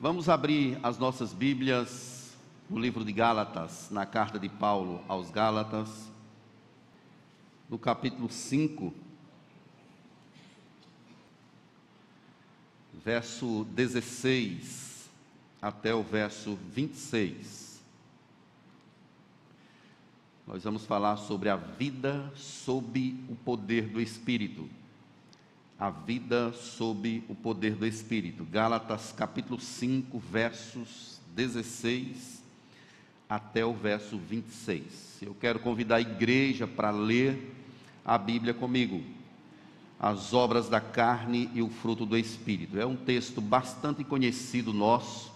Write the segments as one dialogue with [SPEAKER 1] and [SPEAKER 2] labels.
[SPEAKER 1] Vamos abrir as nossas Bíblias no livro de Gálatas, na carta de Paulo aos Gálatas, no capítulo 5, verso 16 até o verso 26. Nós vamos falar sobre a vida sob o poder do Espírito a vida sob o poder do Espírito. Gálatas capítulo 5, versos 16 até o verso 26. Eu quero convidar a igreja para ler a Bíblia comigo. As obras da carne e o fruto do Espírito. É um texto bastante conhecido nosso.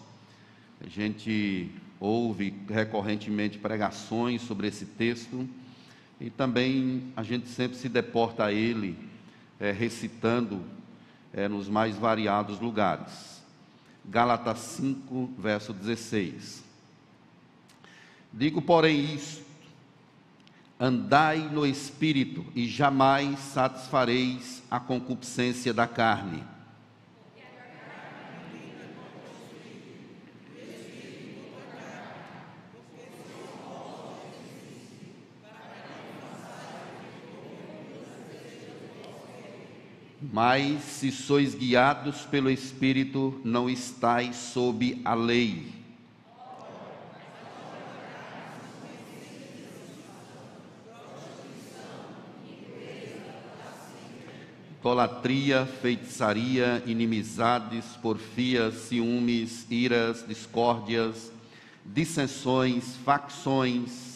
[SPEAKER 1] A gente ouve recorrentemente pregações sobre esse texto e também a gente sempre se deporta a ele é, recitando é, nos mais variados lugares. Gálatas 5, verso 16. Digo, porém, isto: andai no espírito, e jamais satisfareis a concupiscência da carne Mas se sois guiados pelo Espírito, não estáis sob a lei. Idolatria, feitiçaria, inimizades, porfias, ciúmes, iras, discórdias, dissensões, facções,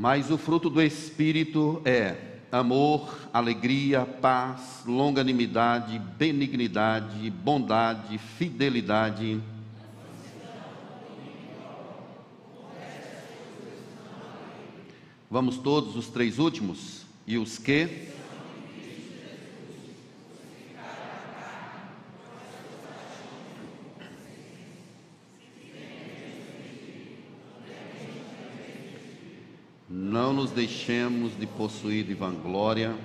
[SPEAKER 1] Mas o fruto do Espírito é amor, alegria, paz, longanimidade, benignidade, bondade, fidelidade. Vamos todos os três últimos? E os que? Não nos deixemos de possuir de vanglória.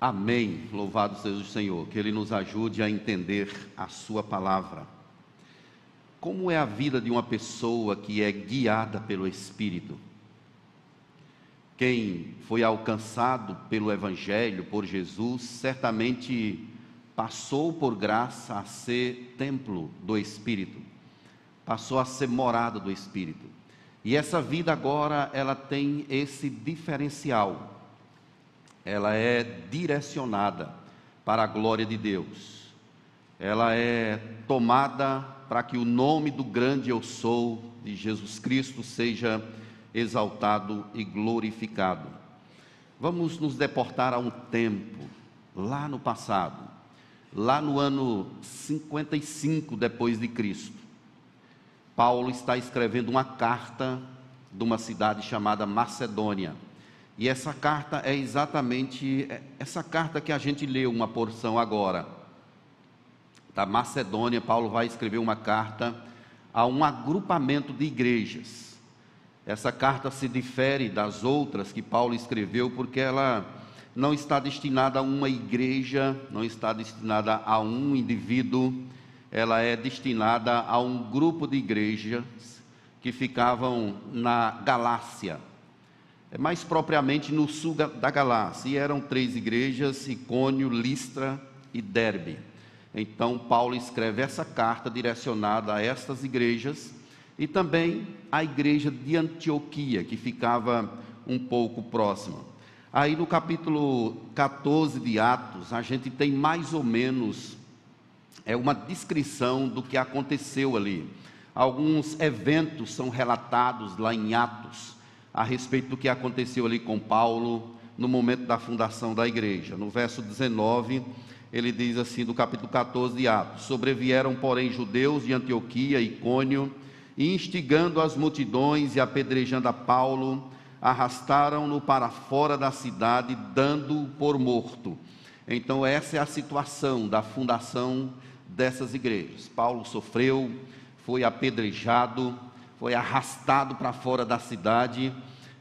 [SPEAKER 1] Amém. Louvado seja o Senhor. Que Ele nos ajude a entender a Sua palavra. Como é a vida de uma pessoa que é guiada pelo Espírito? Quem foi alcançado pelo Evangelho, por Jesus, certamente passou por graça a ser templo do Espírito, passou a ser morada do Espírito. E essa vida agora, ela tem esse diferencial, ela é direcionada para a glória de Deus, ela é tomada para que o nome do grande eu sou de Jesus Cristo seja exaltado e glorificado. Vamos nos deportar a um tempo, lá no passado, lá no ano 55 depois de Cristo, Paulo está escrevendo uma carta de uma cidade chamada Macedônia. E essa carta é exatamente é, essa carta que a gente leu uma porção agora. Da Macedônia, Paulo vai escrever uma carta a um agrupamento de igrejas. Essa carta se difere das outras que Paulo escreveu porque ela não está destinada a uma igreja, não está destinada a um indivíduo, ela é destinada a um grupo de igrejas que ficavam na Galácia, é mais propriamente no sul da Galácia, e eram três igrejas: Icônio, Listra e Derbe. Então, Paulo escreve essa carta direcionada a estas igrejas e também à igreja de Antioquia, que ficava um pouco próxima. Aí no capítulo 14 de Atos, a gente tem mais ou menos é uma descrição do que aconteceu ali. Alguns eventos são relatados lá em Atos a respeito do que aconteceu ali com Paulo no momento da fundação da igreja. No verso 19, ele diz assim, do capítulo 14 de Atos: Sobrevieram, porém, judeus de Antioquia, Icônio, instigando as multidões e apedrejando a Paulo, arrastaram-no para fora da cidade, dando-o por morto. Então, essa é a situação da fundação dessas igrejas. Paulo sofreu, foi apedrejado, foi arrastado para fora da cidade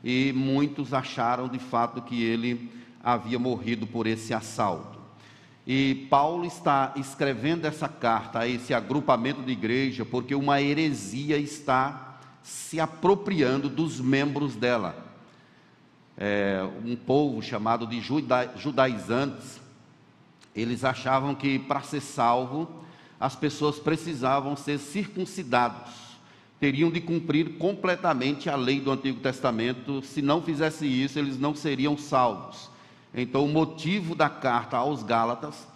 [SPEAKER 1] e muitos acharam de fato que ele havia morrido por esse assalto. E Paulo está escrevendo essa carta a esse agrupamento de igreja porque uma heresia está se apropriando dos membros dela. É, um povo chamado de juda, judaizantes, eles achavam que para ser salvo, as pessoas precisavam ser circuncidados teriam de cumprir completamente a lei do Antigo Testamento. Se não fizesse isso, eles não seriam salvos. Então, o motivo da carta aos Gálatas,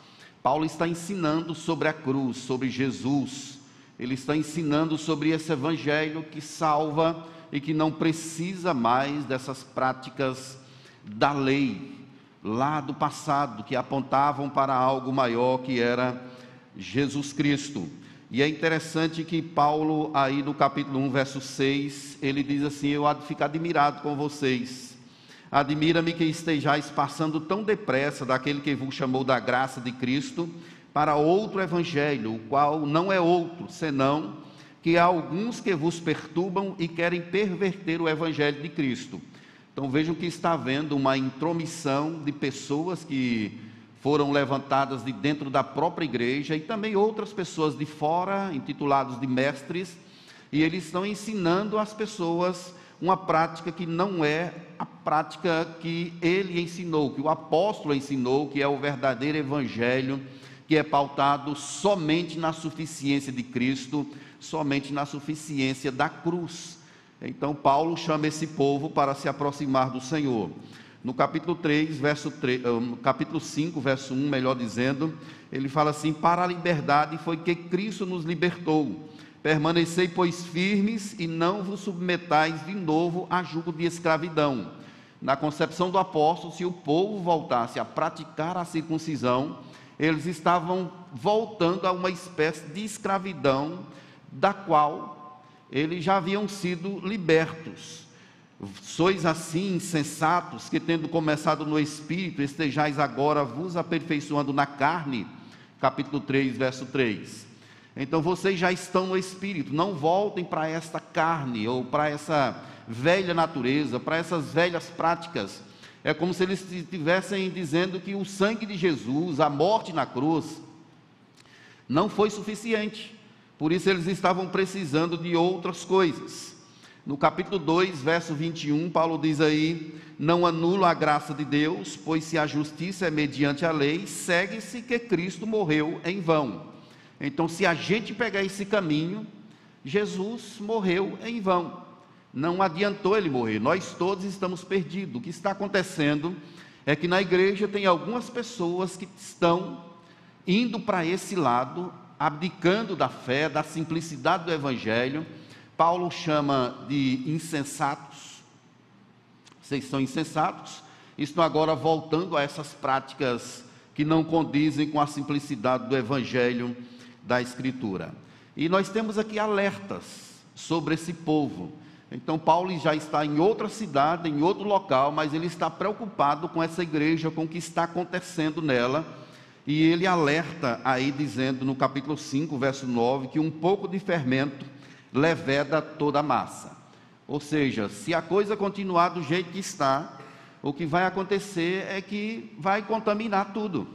[SPEAKER 1] Paulo está ensinando sobre a cruz, sobre Jesus. Ele está ensinando sobre esse evangelho que salva e que não precisa mais dessas práticas da lei lá do passado que apontavam para algo maior que era Jesus Cristo. E é interessante que Paulo, aí no capítulo 1, verso 6, ele diz assim: Eu há de ficar admirado com vocês. Admira-me que estejais passando tão depressa daquele que vos chamou da graça de Cristo para outro evangelho, o qual não é outro, senão que há alguns que vos perturbam e querem perverter o evangelho de Cristo. Então vejam que está havendo uma intromissão de pessoas que foram levantadas de dentro da própria igreja e também outras pessoas de fora, intitulados de mestres, e eles estão ensinando às pessoas uma prática que não é a prática que ele ensinou, que o apóstolo ensinou, que é o verdadeiro evangelho, que é pautado somente na suficiência de Cristo, somente na suficiência da cruz. Então Paulo chama esse povo para se aproximar do Senhor. No capítulo 3, verso 3, eh, capítulo 5, verso 1, melhor dizendo, ele fala assim: Para a liberdade foi que Cristo nos libertou. Permanecei, pois, firmes e não vos submetais de novo a jugo de escravidão. Na concepção do apóstolo, se o povo voltasse a praticar a circuncisão, eles estavam voltando a uma espécie de escravidão da qual eles já haviam sido libertos. Sois assim insensatos, que tendo começado no espírito, estejais agora vos aperfeiçoando na carne. Capítulo 3, verso 3. Então vocês já estão no espírito, não voltem para esta carne ou para essa velha natureza, para essas velhas práticas. É como se eles estivessem dizendo que o sangue de Jesus, a morte na cruz, não foi suficiente. Por isso eles estavam precisando de outras coisas. No capítulo 2, verso 21, Paulo diz aí: Não anulo a graça de Deus, pois se a justiça é mediante a lei, segue-se que Cristo morreu em vão. Então, se a gente pegar esse caminho, Jesus morreu em vão. Não adiantou ele morrer, nós todos estamos perdidos. O que está acontecendo é que na igreja tem algumas pessoas que estão indo para esse lado, abdicando da fé, da simplicidade do evangelho Paulo chama de insensatos. Vocês são insensatos. Estão agora voltando a essas práticas que não condizem com a simplicidade do evangelho da Escritura. E nós temos aqui alertas sobre esse povo. Então, Paulo já está em outra cidade, em outro local, mas ele está preocupado com essa igreja, com o que está acontecendo nela. E ele alerta aí, dizendo no capítulo 5, verso 9, que um pouco de fermento leveda toda a massa. Ou seja, se a coisa continuar do jeito que está, o que vai acontecer é que vai contaminar tudo.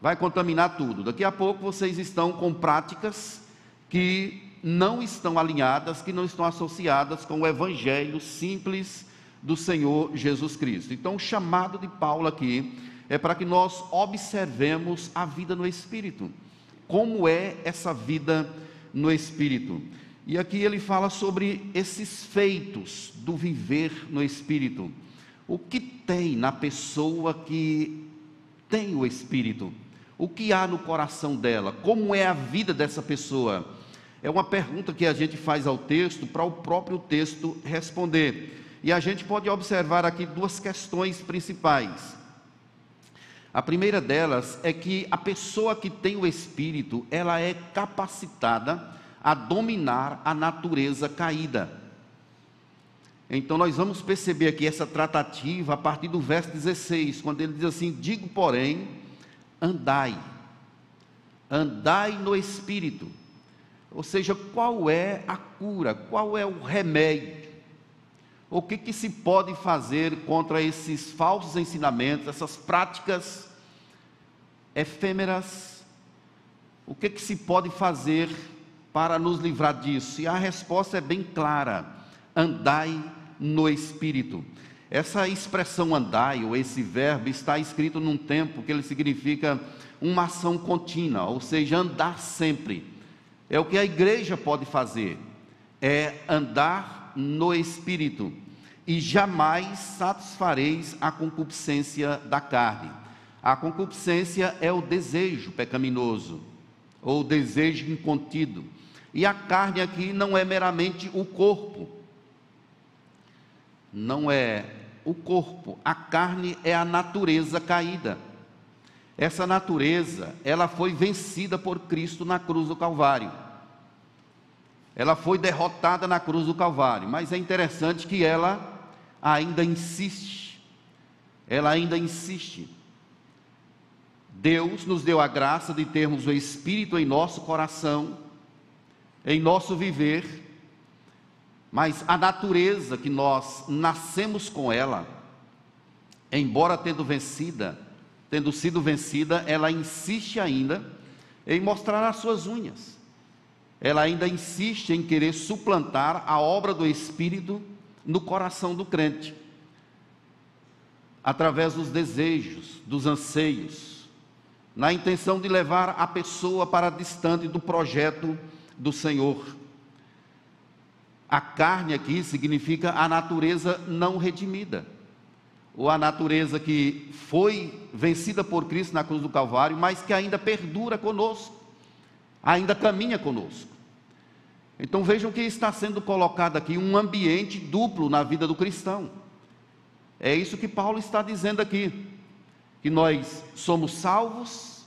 [SPEAKER 1] Vai contaminar tudo. Daqui a pouco vocês estão com práticas que não estão alinhadas, que não estão associadas com o evangelho simples do Senhor Jesus Cristo. Então, o chamado de Paulo aqui é para que nós observemos a vida no espírito. Como é essa vida no Espírito. E aqui ele fala sobre esses feitos do viver no Espírito. O que tem na pessoa que tem o Espírito? O que há no coração dela? Como é a vida dessa pessoa? É uma pergunta que a gente faz ao texto para o próprio texto responder. E a gente pode observar aqui duas questões principais. A primeira delas é que a pessoa que tem o espírito, ela é capacitada a dominar a natureza caída. Então nós vamos perceber aqui essa tratativa a partir do verso 16, quando ele diz assim: Digo, porém, andai, andai no espírito. Ou seja, qual é a cura, qual é o remédio? O que, que se pode fazer contra esses falsos ensinamentos, essas práticas efêmeras? O que, que se pode fazer para nos livrar disso? E a resposta é bem clara: andai no Espírito. Essa expressão andai, ou esse verbo, está escrito num tempo que ele significa uma ação contínua, ou seja, andar sempre. É o que a igreja pode fazer, é andar no Espírito, e jamais satisfareis a concupiscência da carne. A concupiscência é o desejo pecaminoso, ou o desejo incontido. E a carne aqui não é meramente o corpo, não é o corpo, a carne é a natureza caída. Essa natureza, ela foi vencida por Cristo na cruz do Calvário. Ela foi derrotada na cruz do Calvário, mas é interessante que ela ainda insiste. Ela ainda insiste. Deus nos deu a graça de termos o Espírito em nosso coração, em nosso viver, mas a natureza que nós nascemos com ela, embora tendo vencida, tendo sido vencida, ela insiste ainda em mostrar as suas unhas. Ela ainda insiste em querer suplantar a obra do Espírito no coração do crente, através dos desejos, dos anseios, na intenção de levar a pessoa para distante do projeto do Senhor. A carne aqui significa a natureza não redimida, ou a natureza que foi vencida por Cristo na cruz do Calvário, mas que ainda perdura conosco, ainda caminha conosco. Então vejam que está sendo colocado aqui um ambiente duplo na vida do cristão. É isso que Paulo está dizendo aqui, que nós somos salvos,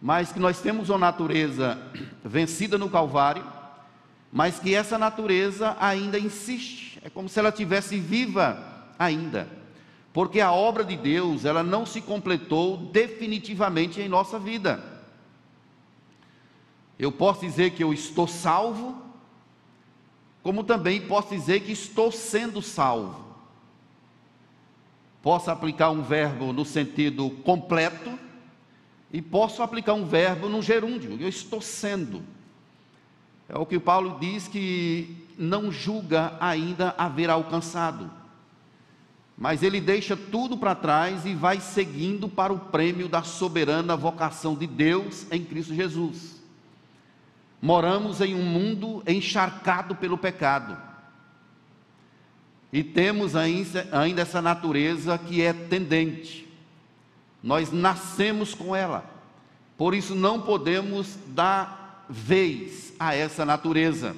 [SPEAKER 1] mas que nós temos uma natureza vencida no Calvário mas que essa natureza ainda insiste, é como se ela tivesse viva ainda, porque a obra de Deus, ela não se completou definitivamente em nossa vida. Eu posso dizer que eu estou salvo, como também posso dizer que estou sendo salvo. Posso aplicar um verbo no sentido completo e posso aplicar um verbo no gerúndio, eu estou sendo. É o que Paulo diz que não julga ainda haver alcançado, mas ele deixa tudo para trás e vai seguindo para o prêmio da soberana vocação de Deus em Cristo Jesus. Moramos em um mundo encharcado pelo pecado. E temos ainda essa natureza que é tendente. Nós nascemos com ela. Por isso não podemos dar vez a essa natureza.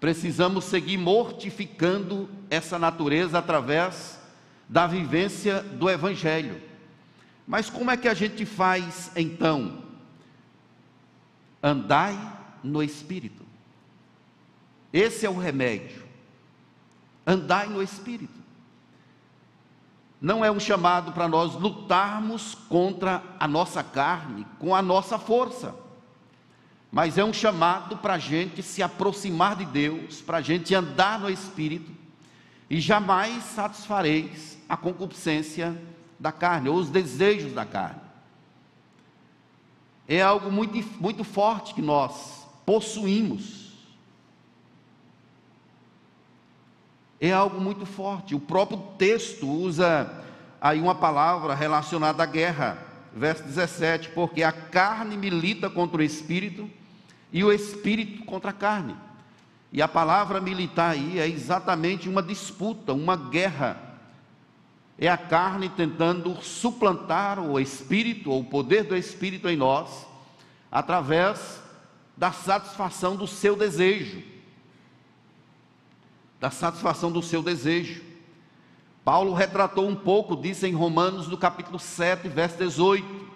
[SPEAKER 1] Precisamos seguir mortificando essa natureza através da vivência do Evangelho. Mas como é que a gente faz então? Andai no Espírito. Esse é o remédio. Andai no Espírito. Não é um chamado para nós lutarmos contra a nossa carne, com a nossa força mas é um chamado para a gente se aproximar de Deus, para a gente andar no Espírito, e jamais satisfareis a concupiscência da carne, ou os desejos da carne. É algo muito, muito forte que nós possuímos. É algo muito forte. O próprio texto usa aí uma palavra relacionada à guerra, verso 17: porque a carne milita contra o espírito e o espírito contra a carne. E a palavra militar aí é exatamente uma disputa, uma guerra. É a carne tentando suplantar o espírito, ou o poder do espírito em nós, através da satisfação do seu desejo. Da satisfação do seu desejo. Paulo retratou um pouco disso em Romanos, no capítulo 7, verso 18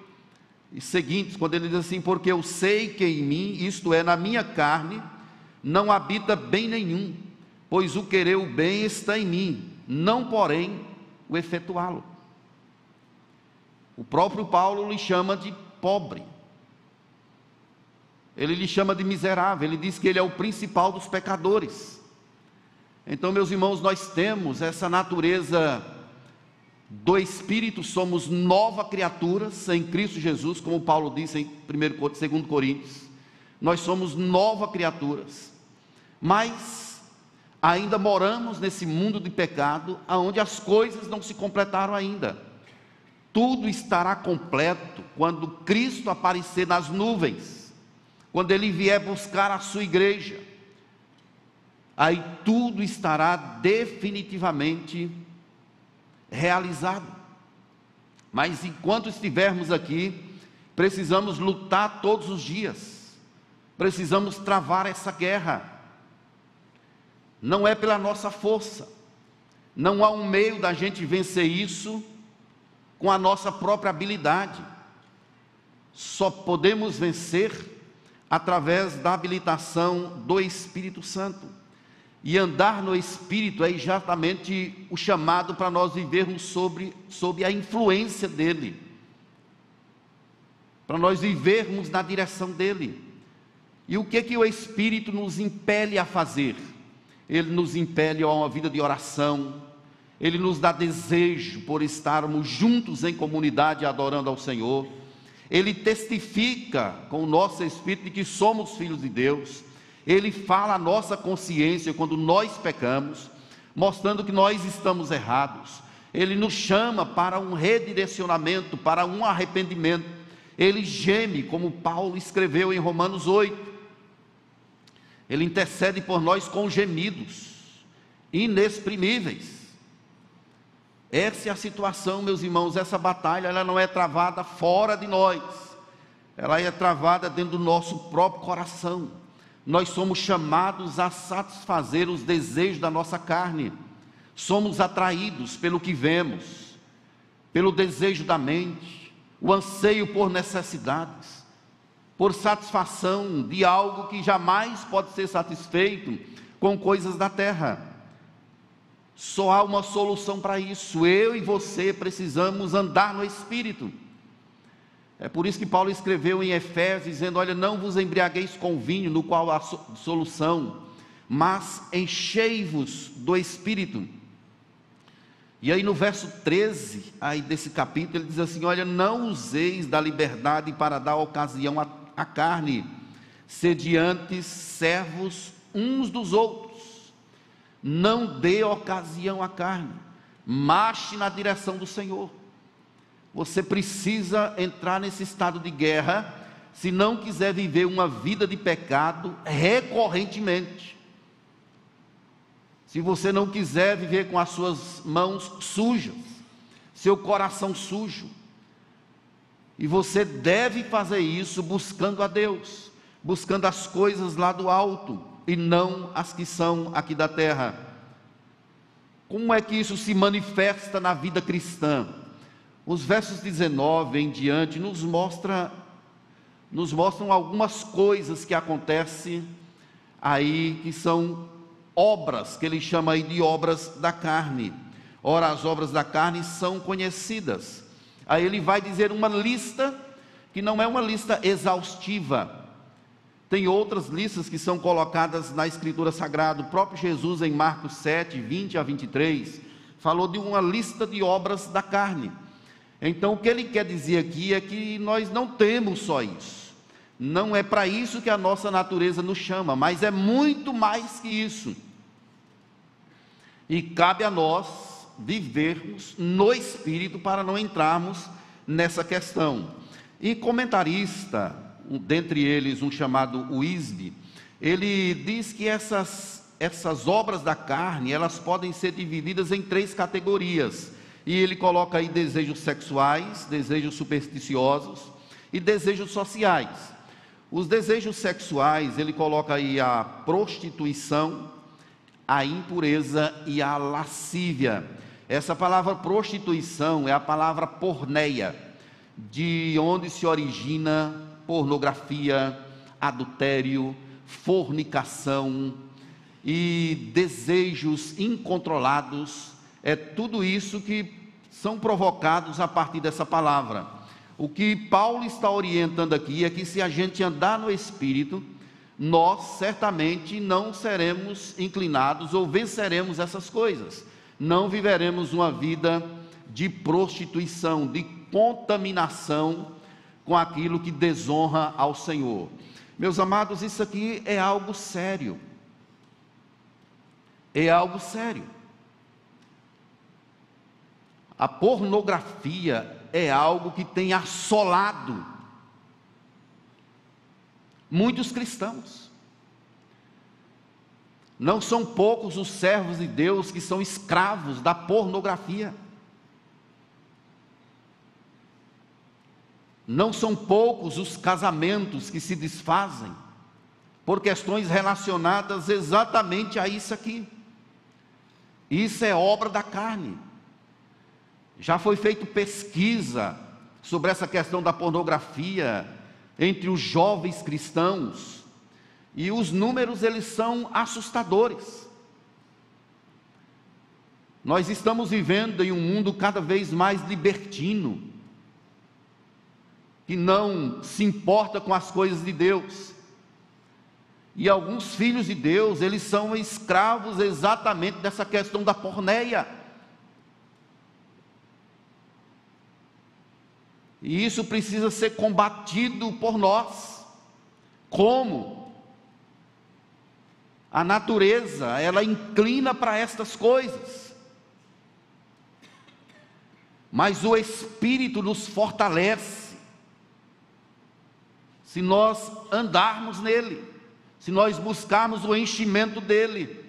[SPEAKER 1] e seguintes, quando ele diz assim: Porque eu sei que em mim, isto é, na minha carne, não habita bem nenhum, pois o querer o bem está em mim, não porém o efetuá-lo. O próprio Paulo lhe chama de pobre. Ele lhe chama de miserável, ele diz que ele é o principal dos pecadores. Então, meus irmãos, nós temos essa natureza do Espírito, somos nova criatura em Cristo Jesus, como Paulo disse em 1, 2 Coríntios. Nós somos nova criaturas, mas ainda moramos nesse mundo de pecado, onde as coisas não se completaram ainda. Tudo estará completo quando Cristo aparecer nas nuvens, quando Ele vier buscar a sua igreja. Aí tudo estará definitivamente realizado. Mas enquanto estivermos aqui, precisamos lutar todos os dias, precisamos travar essa guerra. Não é pela nossa força, não há um meio da gente vencer isso com a nossa própria habilidade. Só podemos vencer através da habilitação do Espírito Santo. E andar no Espírito é exatamente o chamado para nós vivermos sobre, sobre a influência dele, para nós vivermos na direção dele. E o que que o Espírito nos impele a fazer? Ele nos impele a uma vida de oração, ele nos dá desejo por estarmos juntos em comunidade adorando ao Senhor. Ele testifica com o nosso espírito de que somos filhos de Deus ele fala a nossa consciência quando nós pecamos, mostrando que nós estamos errados. Ele nos chama para um redirecionamento, para um arrependimento. Ele geme, como Paulo escreveu em Romanos 8. Ele intercede por nós com gemidos inexprimíveis. Essa é a situação, meus irmãos. Essa batalha ela não é travada fora de nós, ela é travada dentro do nosso próprio coração nós somos chamados a satisfazer os desejos da nossa carne, somos atraídos pelo que vemos, pelo desejo da mente, o anseio por necessidades, por satisfação de algo que jamais pode ser satisfeito com coisas da terra. Só há uma solução para isso. Eu e você precisamos andar no Espírito. É por isso que Paulo escreveu em Efésios, dizendo: Olha, não vos embriagueis com vinho, no qual há solução, mas enchei-vos do espírito. E aí no verso 13 aí desse capítulo, ele diz assim: Olha, não useis da liberdade para dar ocasião à, à carne, sediantes servos uns dos outros. Não dê ocasião à carne, marche na direção do Senhor. Você precisa entrar nesse estado de guerra se não quiser viver uma vida de pecado recorrentemente. Se você não quiser viver com as suas mãos sujas, seu coração sujo. E você deve fazer isso buscando a Deus, buscando as coisas lá do alto e não as que são aqui da terra. Como é que isso se manifesta na vida cristã? Os versos 19 em diante nos mostra nos mostram algumas coisas que acontecem aí que são obras que ele chama aí de obras da carne. Ora, as obras da carne são conhecidas. Aí ele vai dizer uma lista que não é uma lista exaustiva. Tem outras listas que são colocadas na Escritura Sagrada. O próprio Jesus, em Marcos 7, 20 a 23, falou de uma lista de obras da carne. Então, o que ele quer dizer aqui é que nós não temos só isso. Não é para isso que a nossa natureza nos chama, mas é muito mais que isso. E cabe a nós vivermos no espírito para não entrarmos nessa questão. E comentarista, dentre eles um chamado Wisby, ele diz que essas, essas obras da carne, elas podem ser divididas em três categorias e ele coloca aí desejos sexuais, desejos supersticiosos e desejos sociais. Os desejos sexuais, ele coloca aí a prostituição, a impureza e a lascívia. Essa palavra prostituição é a palavra porneia, de onde se origina pornografia, adultério, fornicação. e desejos incontrolados, é tudo isso que são provocados a partir dessa palavra. O que Paulo está orientando aqui é que se a gente andar no espírito, nós certamente não seremos inclinados ou venceremos essas coisas. Não viveremos uma vida de prostituição, de contaminação com aquilo que desonra ao Senhor. Meus amados, isso aqui é algo sério. É algo sério. A pornografia é algo que tem assolado muitos cristãos. Não são poucos os servos de Deus que são escravos da pornografia. Não são poucos os casamentos que se desfazem por questões relacionadas exatamente a isso aqui. Isso é obra da carne. Já foi feita pesquisa sobre essa questão da pornografia entre os jovens cristãos e os números eles são assustadores. Nós estamos vivendo em um mundo cada vez mais libertino, que não se importa com as coisas de Deus. E alguns filhos de Deus, eles são escravos exatamente dessa questão da porneia. E isso precisa ser combatido por nós. Como? A natureza, ela inclina para estas coisas. Mas o Espírito nos fortalece. Se nós andarmos nele, se nós buscarmos o enchimento dele.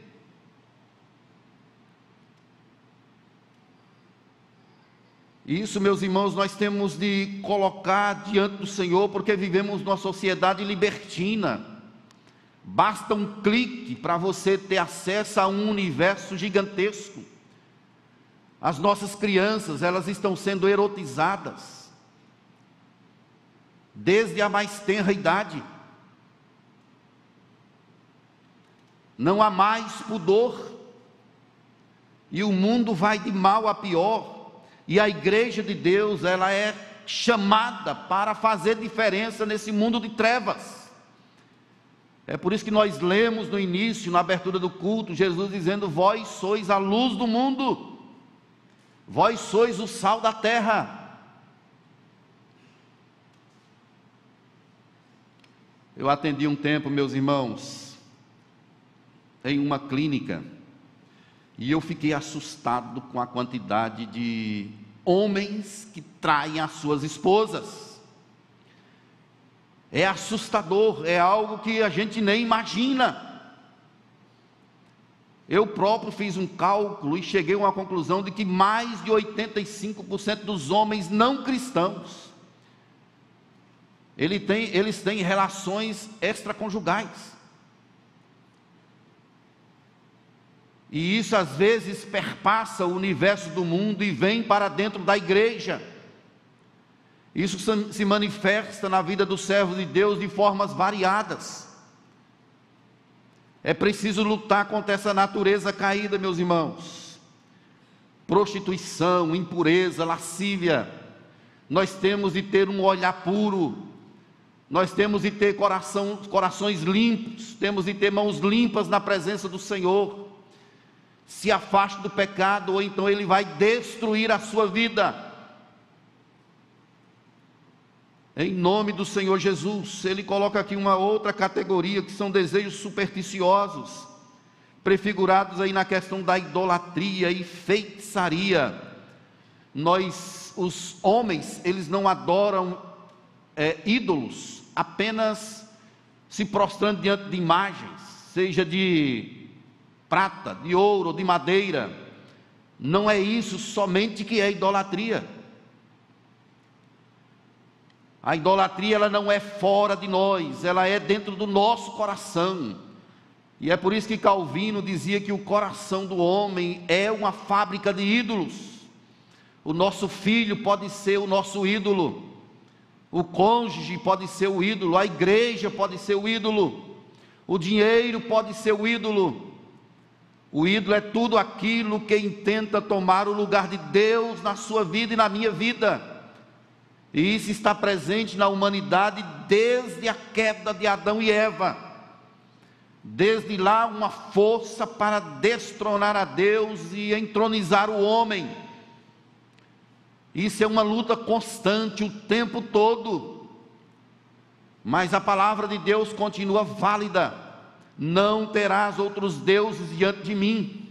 [SPEAKER 1] Isso, meus irmãos, nós temos de colocar diante do Senhor, porque vivemos numa sociedade libertina. Basta um clique para você ter acesso a um universo gigantesco. As nossas crianças, elas estão sendo erotizadas desde a mais tenra idade. Não há mais pudor. E o mundo vai de mal a pior. E a igreja de Deus, ela é chamada para fazer diferença nesse mundo de trevas. É por isso que nós lemos no início, na abertura do culto, Jesus dizendo: Vós sois a luz do mundo, vós sois o sal da terra. Eu atendi um tempo, meus irmãos, em uma clínica, e eu fiquei assustado com a quantidade de homens que traem as suas esposas. É assustador, é algo que a gente nem imagina. Eu próprio fiz um cálculo e cheguei a uma conclusão de que mais de 85% dos homens não cristãos ele tem, eles têm relações extraconjugais. E isso às vezes perpassa o universo do mundo e vem para dentro da igreja. Isso se manifesta na vida dos servos de Deus de formas variadas. É preciso lutar contra essa natureza caída, meus irmãos. Prostituição, impureza, lascívia. Nós temos de ter um olhar puro. Nós temos de ter coração, corações limpos. Temos de ter mãos limpas na presença do Senhor se afaste do pecado, ou então ele vai destruir a sua vida. Em nome do Senhor Jesus, ele coloca aqui uma outra categoria que são desejos supersticiosos, prefigurados aí na questão da idolatria e feitiçaria. Nós, os homens, eles não adoram é, ídolos, apenas se prostrando diante de imagens, seja de prata, de ouro, de madeira. Não é isso somente que é idolatria. A idolatria ela não é fora de nós, ela é dentro do nosso coração. E é por isso que Calvino dizia que o coração do homem é uma fábrica de ídolos. O nosso filho pode ser o nosso ídolo. O cônjuge pode ser o ídolo, a igreja pode ser o ídolo. O dinheiro pode ser o ídolo O ídolo é tudo aquilo que intenta tomar o lugar de Deus na sua vida e na minha vida. E isso está presente na humanidade desde a queda de Adão e Eva. Desde lá, uma força para destronar a Deus e entronizar o homem. Isso é uma luta constante o tempo todo. Mas a palavra de Deus continua válida. Não terás outros deuses diante de mim.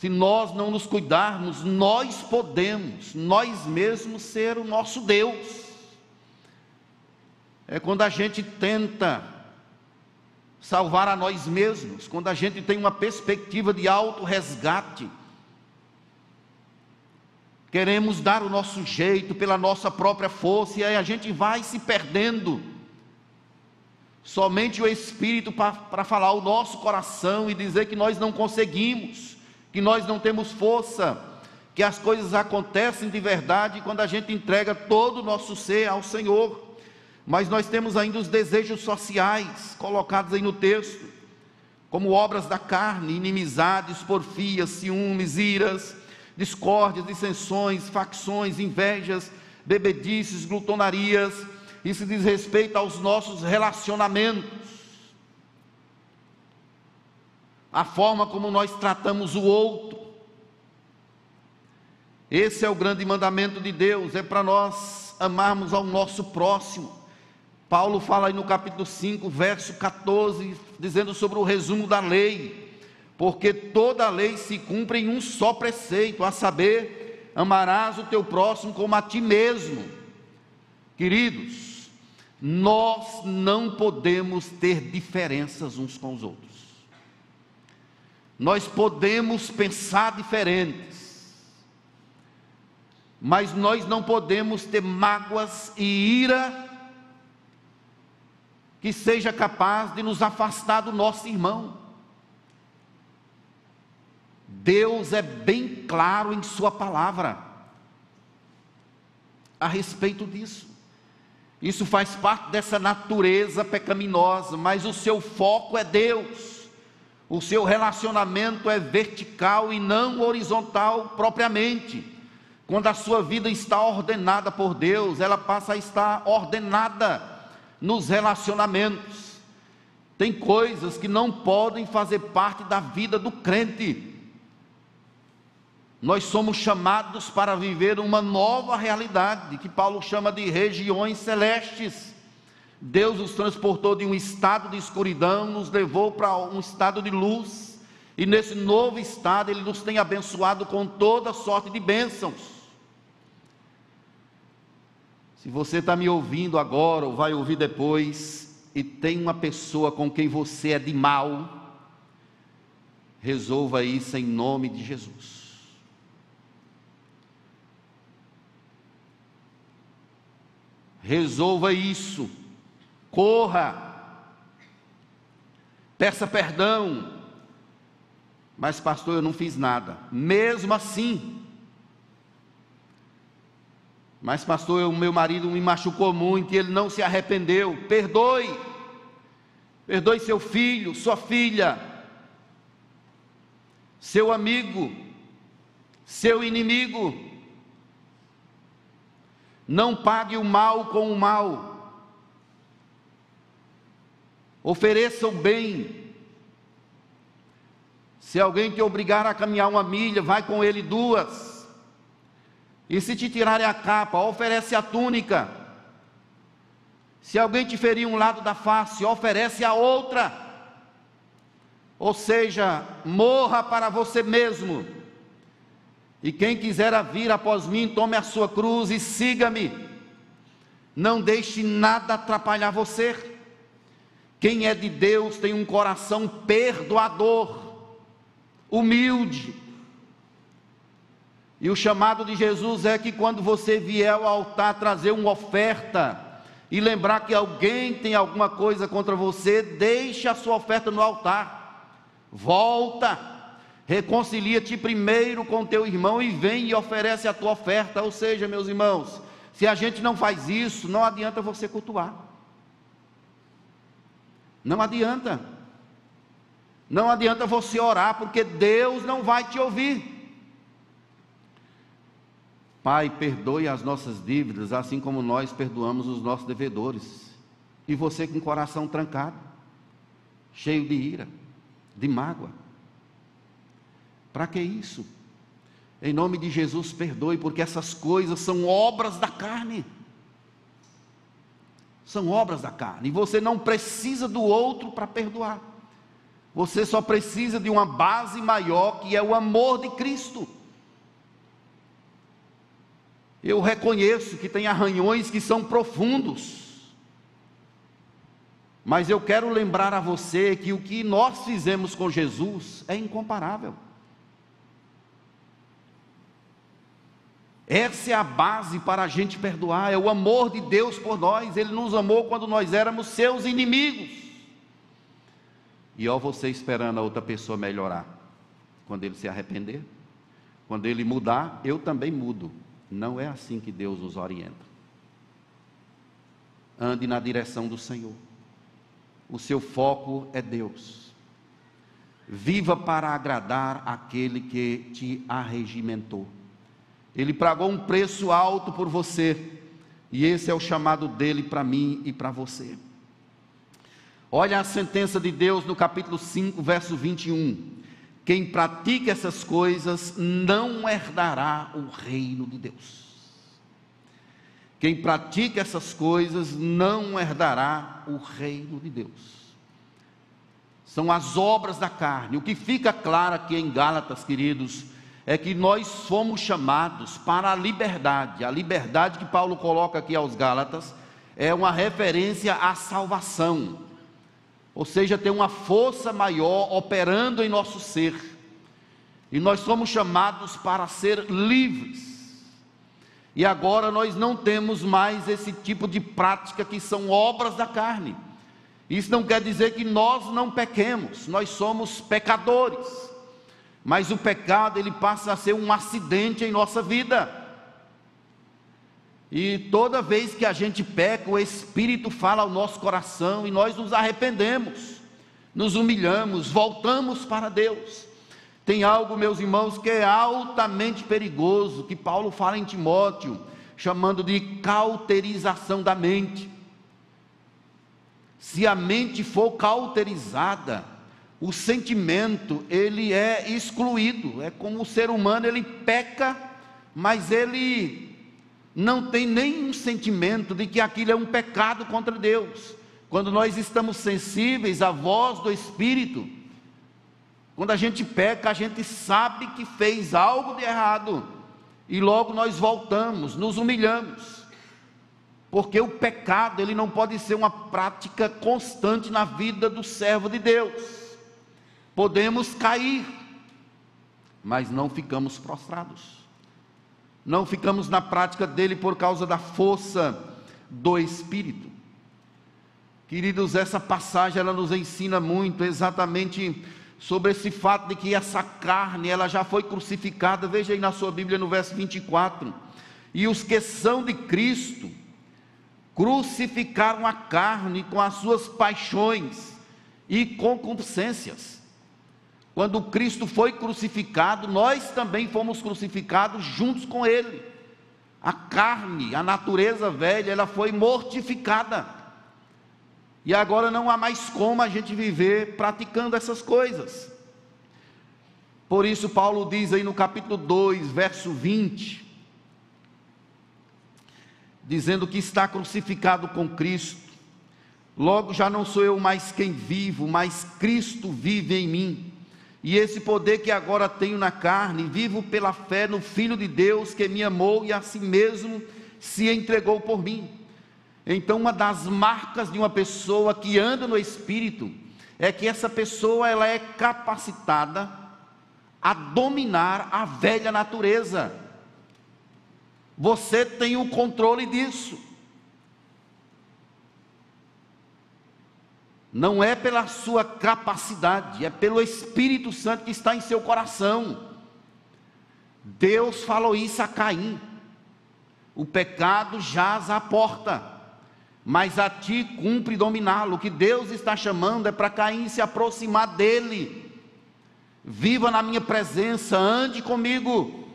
[SPEAKER 1] Se nós não nos cuidarmos, nós podemos, nós mesmos, ser o nosso Deus. É quando a gente tenta salvar a nós mesmos, quando a gente tem uma perspectiva de auto-resgate. Queremos dar o nosso jeito pela nossa própria força e aí a gente vai se perdendo. Somente o Espírito para falar o nosso coração e dizer que nós não conseguimos que nós não temos força, que as coisas acontecem de verdade quando a gente entrega todo o nosso ser ao Senhor. Mas nós temos ainda os desejos sociais colocados aí no texto, como obras da carne, inimizades, porfias, ciúmes, iras, discórdias, dissensões, facções, invejas, bebedices, glutonarias. Isso diz respeito aos nossos relacionamentos a forma como nós tratamos o outro. Esse é o grande mandamento de Deus, é para nós amarmos ao nosso próximo. Paulo fala aí no capítulo 5, verso 14, dizendo sobre o resumo da lei, porque toda a lei se cumpre em um só preceito, a saber, amarás o teu próximo como a ti mesmo. Queridos, nós não podemos ter diferenças uns com os outros. Nós podemos pensar diferentes, mas nós não podemos ter mágoas e ira que seja capaz de nos afastar do nosso irmão. Deus é bem claro em Sua palavra a respeito disso. Isso faz parte dessa natureza pecaminosa, mas o seu foco é Deus o seu relacionamento é vertical e não horizontal propriamente. Quando a sua vida está ordenada por Deus, ela passa a estar ordenada nos relacionamentos. Tem coisas que não podem fazer parte da vida do crente. Nós somos chamados para viver uma nova realidade, que Paulo chama de regiões celestes. Deus nos transportou de um estado de escuridão, nos levou para um estado de luz, e nesse novo estado Ele nos tem abençoado com toda sorte de bênçãos. Se você está me ouvindo agora ou vai ouvir depois, e tem uma pessoa com quem você é de mal, resolva isso em nome de Jesus. Resolva isso corra, peça perdão. Mas, pastor, eu não fiz nada. Mesmo assim. Mas, pastor, o meu marido me machucou muito e ele não se arrependeu. Perdoe. Perdoe seu filho, sua filha, seu amigo, seu inimigo. Não pague o mal com o mal. Ofereça o bem. Se alguém te obrigar a caminhar uma milha, vai com ele duas. E se te tirarem a capa, oferece a túnica. Se alguém te ferir um lado da face, oferece a outra. Ou seja, morra para você mesmo. E quem quiser vir após mim, tome a sua cruz e siga-me. Não deixe nada atrapalhar você. Quem é de Deus tem um coração perdoador, humilde. E o chamado de Jesus é que quando você vier ao altar trazer uma oferta e lembrar que alguém tem alguma coisa contra você, deixe a sua oferta no altar. Volta, reconcilia-te primeiro com teu irmão e vem e oferece a tua oferta. Ou seja, meus irmãos, se a gente não faz isso, não adianta você cultuar. Não adianta. Não adianta você orar, porque Deus não vai te ouvir. Pai, perdoe as nossas dívidas, assim como nós perdoamos os nossos devedores. E você com o coração trancado, cheio de ira, de mágoa. Para que isso? Em nome de Jesus, perdoe, porque essas coisas são obras da carne. São obras da carne. E você não precisa do outro para perdoar. Você só precisa de uma base maior que é o amor de Cristo. Eu reconheço que tem arranhões que são profundos. Mas eu quero lembrar a você que o que nós fizemos com Jesus é incomparável. Essa é a base para a gente perdoar, é o amor de Deus por nós. Ele nos amou quando nós éramos seus inimigos. E ó, você esperando a outra pessoa melhorar. Quando ele se arrepender, quando ele mudar, eu também mudo. Não é assim que Deus nos orienta. Ande na direção do Senhor. O seu foco é Deus. Viva para agradar aquele que te arregimentou. Ele pagou um preço alto por você, e esse é o chamado dele para mim e para você. Olha a sentença de Deus no capítulo 5, verso 21. Quem pratica essas coisas não herdará o reino de Deus. Quem pratica essas coisas não herdará o reino de Deus. São as obras da carne. O que fica claro aqui em Gálatas, queridos, é que nós fomos chamados para a liberdade. A liberdade que Paulo coloca aqui aos Gálatas é uma referência à salvação. Ou seja, tem uma força maior operando em nosso ser. E nós somos chamados para ser livres. E agora nós não temos mais esse tipo de prática que são obras da carne. Isso não quer dizer que nós não pequemos, nós somos pecadores. Mas o pecado ele passa a ser um acidente em nossa vida. E toda vez que a gente peca, o Espírito fala ao nosso coração e nós nos arrependemos, nos humilhamos, voltamos para Deus. Tem algo, meus irmãos, que é altamente perigoso, que Paulo fala em Timóteo, chamando de cauterização da mente. Se a mente for cauterizada, o sentimento ele é excluído. É como o ser humano ele peca, mas ele não tem nenhum sentimento de que aquilo é um pecado contra Deus. Quando nós estamos sensíveis à voz do Espírito, quando a gente peca, a gente sabe que fez algo de errado e logo nós voltamos, nos humilhamos. Porque o pecado, ele não pode ser uma prática constante na vida do servo de Deus. Podemos cair, mas não ficamos prostrados. Não ficamos na prática dele por causa da força do Espírito. Queridos, essa passagem ela nos ensina muito exatamente sobre esse fato de que essa carne ela já foi crucificada. Veja aí na sua Bíblia no verso 24. E os que são de Cristo crucificaram a carne com as suas paixões e concupiscências. Quando Cristo foi crucificado, nós também fomos crucificados juntos com Ele. A carne, a natureza velha, ela foi mortificada. E agora não há mais como a gente viver praticando essas coisas. Por isso, Paulo diz aí no capítulo 2, verso 20, dizendo que está crucificado com Cristo. Logo já não sou eu mais quem vivo, mas Cristo vive em mim. E esse poder que agora tenho na carne, vivo pela fé no Filho de Deus que me amou e a si mesmo se entregou por mim. Então, uma das marcas de uma pessoa que anda no Espírito é que essa pessoa ela é capacitada a dominar a velha natureza. Você tem o controle disso. Não é pela sua capacidade, é pelo Espírito Santo que está em seu coração. Deus falou isso a Caim. O pecado jaz à porta, mas a ti cumpre dominá-lo. O que Deus está chamando é para Caim se aproximar dele. viva na minha presença, ande comigo.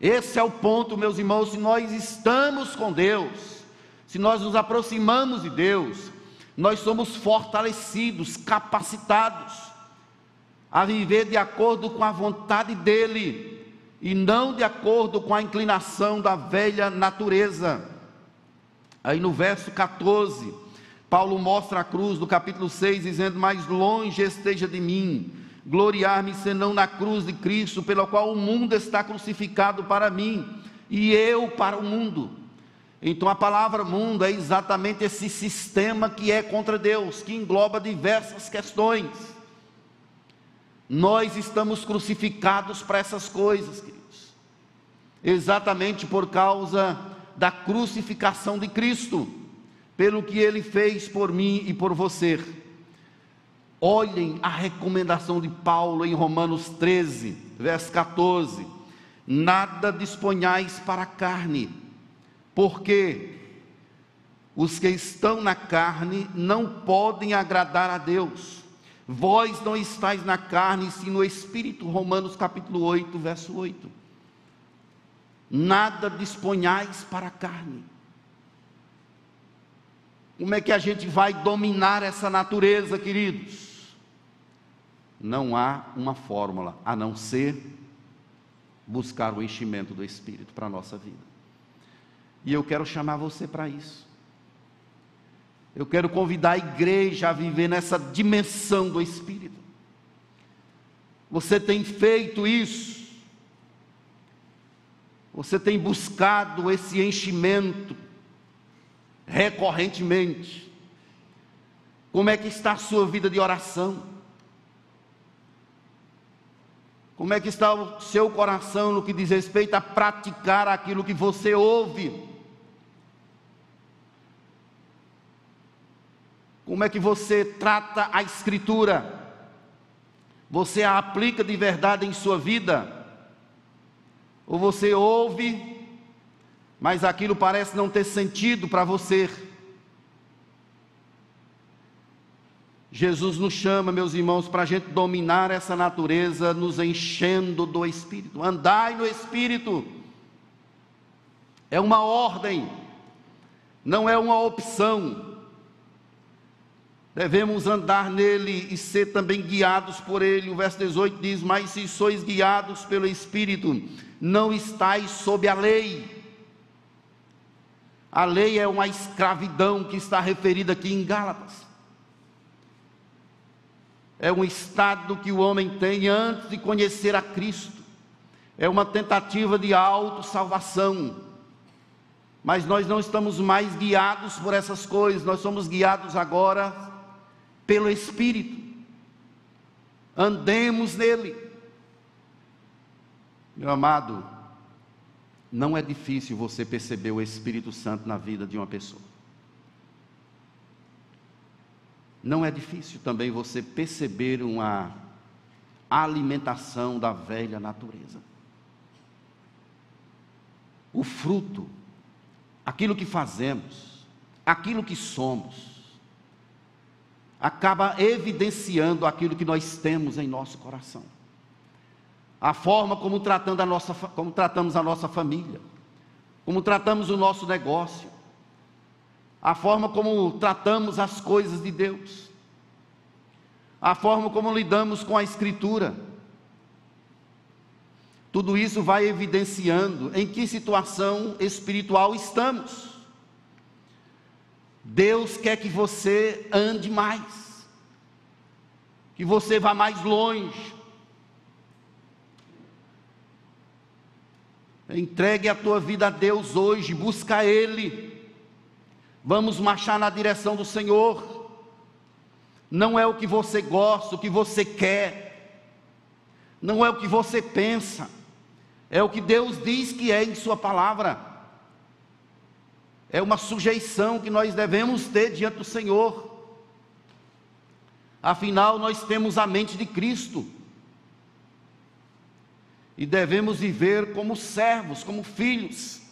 [SPEAKER 1] Esse é o ponto, meus irmãos, se nós estamos com Deus, se nós nos aproximamos de Deus, nós somos fortalecidos, capacitados a viver de acordo com a vontade dEle e não de acordo com a inclinação da velha natureza. Aí no verso 14, Paulo mostra a cruz do capítulo 6, dizendo: Mais longe esteja de mim gloriar-me senão na cruz de Cristo, pela qual o mundo está crucificado para mim e eu para o mundo. Então a palavra mundo é exatamente esse sistema que é contra Deus, que engloba diversas questões. Nós estamos crucificados para essas coisas, queridos, exatamente por causa da crucificação de Cristo, pelo que ele fez por mim e por você. Olhem a recomendação de Paulo em Romanos 13, verso 14: Nada disponhais para a carne, porque os que estão na carne não podem agradar a Deus. Vós não estáis na carne, sim no espírito. Romanos capítulo 8, verso 8. Nada disponhais para a carne. Como é que a gente vai dominar essa natureza, queridos? não há uma fórmula a não ser buscar o enchimento do Espírito para a nossa vida. E eu quero chamar você para isso. Eu quero convidar a igreja a viver nessa dimensão do Espírito. Você tem feito isso? Você tem buscado esse enchimento recorrentemente? Como é que está a sua vida de oração? Como é que está o seu coração no que diz respeito a praticar aquilo que você ouve? Como é que você trata a Escritura? Você a aplica de verdade em sua vida? Ou você ouve, mas aquilo parece não ter sentido para você? Jesus nos chama, meus irmãos, para a gente dominar essa natureza, nos enchendo do Espírito. Andai no Espírito. É uma ordem, não é uma opção. Devemos andar nele e ser também guiados por ele. O verso 18 diz: Mas se sois guiados pelo Espírito, não estáis sob a lei. A lei é uma escravidão que está referida aqui em Gálatas é um estado que o homem tem antes de conhecer a Cristo, é uma tentativa de autossalvação. Mas nós não estamos mais guiados por essas coisas, nós somos guiados agora pelo Espírito. Andemos nele. Meu amado, não é difícil você perceber o Espírito Santo na vida de uma pessoa. Não é difícil também você perceber uma alimentação da velha natureza. O fruto, aquilo que fazemos, aquilo que somos, acaba evidenciando aquilo que nós temos em nosso coração. A forma como, tratando a nossa, como tratamos a nossa família, como tratamos o nosso negócio, a forma como tratamos as coisas de Deus, a forma como lidamos com a Escritura. Tudo isso vai evidenciando em que situação espiritual estamos. Deus quer que você ande mais, que você vá mais longe. Entregue a tua vida a Deus hoje, busca Ele. Vamos marchar na direção do Senhor. Não é o que você gosta, o que você quer, não é o que você pensa, é o que Deus diz que é em Sua palavra. É uma sujeição que nós devemos ter diante do Senhor. Afinal, nós temos a mente de Cristo. E devemos viver como servos, como filhos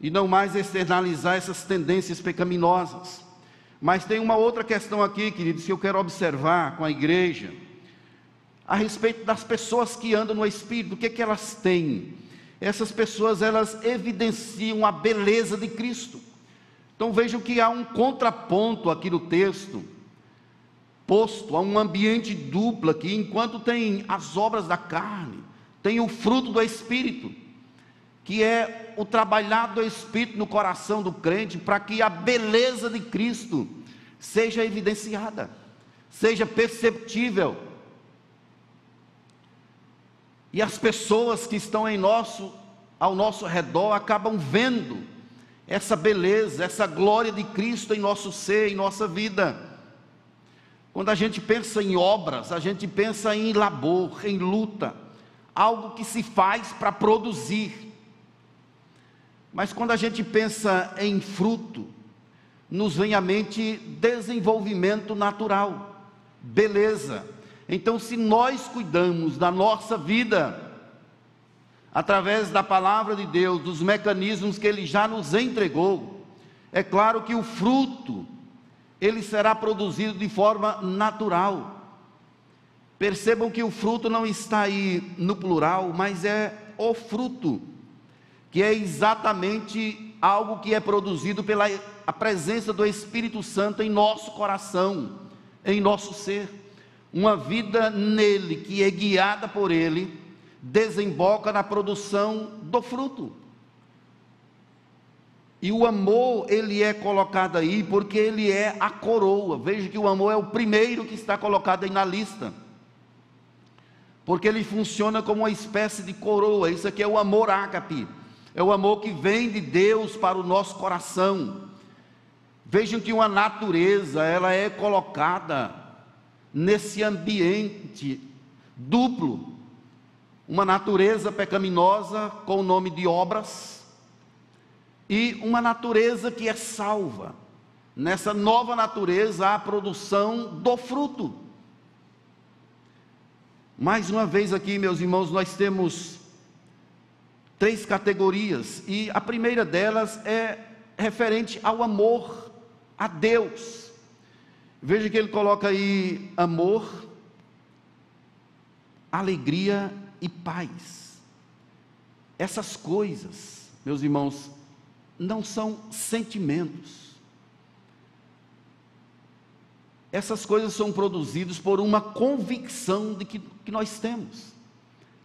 [SPEAKER 1] e não mais externalizar essas tendências pecaminosas. Mas tem uma outra questão aqui, queridos, que eu quero observar com a igreja, a respeito das pessoas que andam no Espírito, o que, é que elas têm? Essas pessoas, elas evidenciam a beleza de Cristo. Então vejam que há um contraponto aqui no texto, posto a um ambiente duplo aqui, enquanto tem as obras da carne, tem o fruto do Espírito, que é o trabalhar do Espírito no coração do crente, para que a beleza de Cristo seja evidenciada, seja perceptível. E as pessoas que estão em nosso, ao nosso redor acabam vendo essa beleza, essa glória de Cristo em nosso ser, em nossa vida. Quando a gente pensa em obras, a gente pensa em labor, em luta, algo que se faz para produzir. Mas quando a gente pensa em fruto, nos vem à mente desenvolvimento natural, beleza. Então, se nós cuidamos da nossa vida, através da palavra de Deus, dos mecanismos que Ele já nos entregou, é claro que o fruto, ele será produzido de forma natural. Percebam que o fruto não está aí no plural, mas é o fruto, que é exatamente algo que é produzido pela a presença do Espírito Santo em nosso coração, em nosso ser. Uma vida nele, que é guiada por ele, desemboca na produção do fruto. E o amor, ele é colocado aí porque ele é a coroa. Veja que o amor é o primeiro que está colocado aí na lista. Porque ele funciona como uma espécie de coroa. Isso aqui é o amor ágape. É o amor que vem de Deus para o nosso coração. Vejam que uma natureza, ela é colocada nesse ambiente duplo uma natureza pecaminosa com o nome de obras e uma natureza que é salva. Nessa nova natureza há a produção do fruto. Mais uma vez aqui, meus irmãos, nós temos três categorias e a primeira delas é referente ao amor a Deus. Veja que ele coloca aí amor, alegria e paz. Essas coisas, meus irmãos, não são sentimentos. Essas coisas são produzidas por uma convicção de que, que nós temos,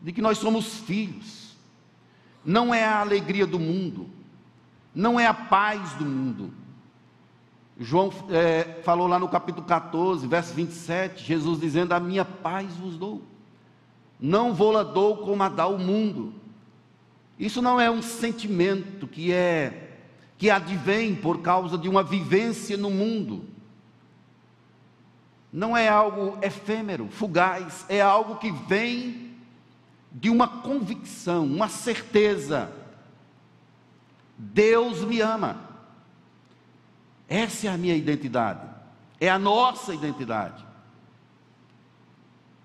[SPEAKER 1] de que nós somos filhos. Não é a alegria do mundo, não é a paz do mundo. João é, falou lá no capítulo 14, verso 27, Jesus dizendo: A minha paz vos dou não vou lá dou como a dá o mundo. Isso não é um sentimento que é que advém por causa de uma vivência no mundo. Não é algo efêmero, fugaz, é algo que vem de uma convicção, uma certeza. Deus me ama. Essa é a minha identidade. É a nossa identidade.